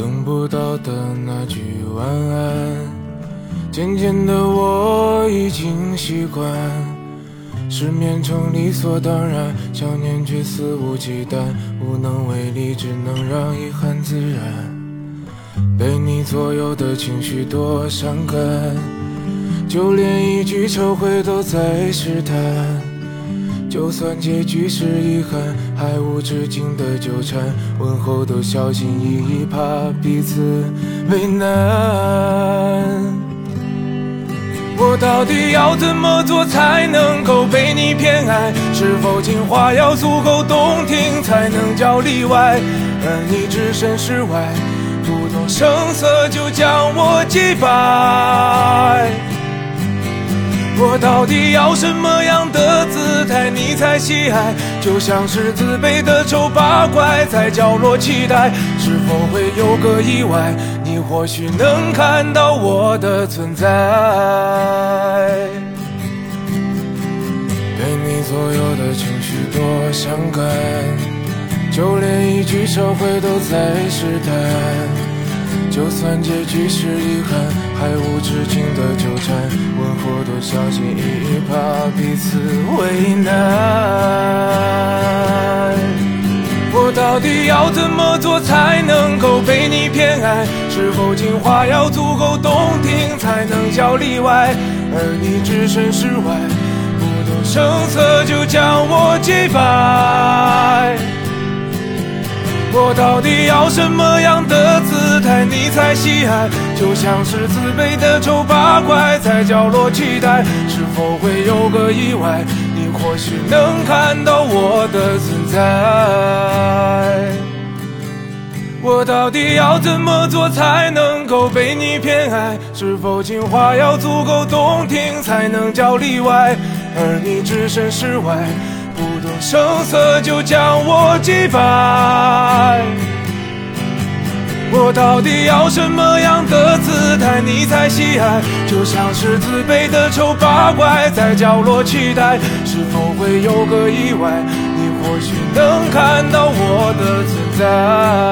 等不到的那句晚安，渐渐的我已经习惯，失眠成理所当然，想念却肆无忌惮，无能为力，只能让遗憾自然。被你左右的情绪多伤感，就连一句撤回都在试探。就算结局是遗憾，还无止境的纠缠，问候都小心翼翼，怕彼此为难。我到底要怎么做才能够被你偏爱？是否情话要足够动听才能叫例外？而你置身事外，不动声色就将我击败。我到底要什么样的姿态你才喜爱？就像是自卑的丑八怪，在角落期待，是否会有个意外？你或许能看到我的存在。被你左右的情绪多伤感，就连一句撤回都在试探。就算结局是遗憾，还无止境的纠缠，问候都小心翼翼，怕彼此为难。我到底要怎么做才能够被你偏爱？是否情话要足够动听才能叫例外？而你置身事外，不动声色就将我击败。我到底要什么样的姿态你才喜爱？就像是自卑的丑八怪，在角落期待，是否会有个意外？你或许能看到我的存在。我到底要怎么做才能够被你偏爱？是否情话要足够动听才能叫例外？而你置身事外。不动声色就将我击败，我到底要什么样的姿态你才喜爱？就像是自卑的丑八怪，在角落期待，是否会有个意外？你或许能看到我的存在。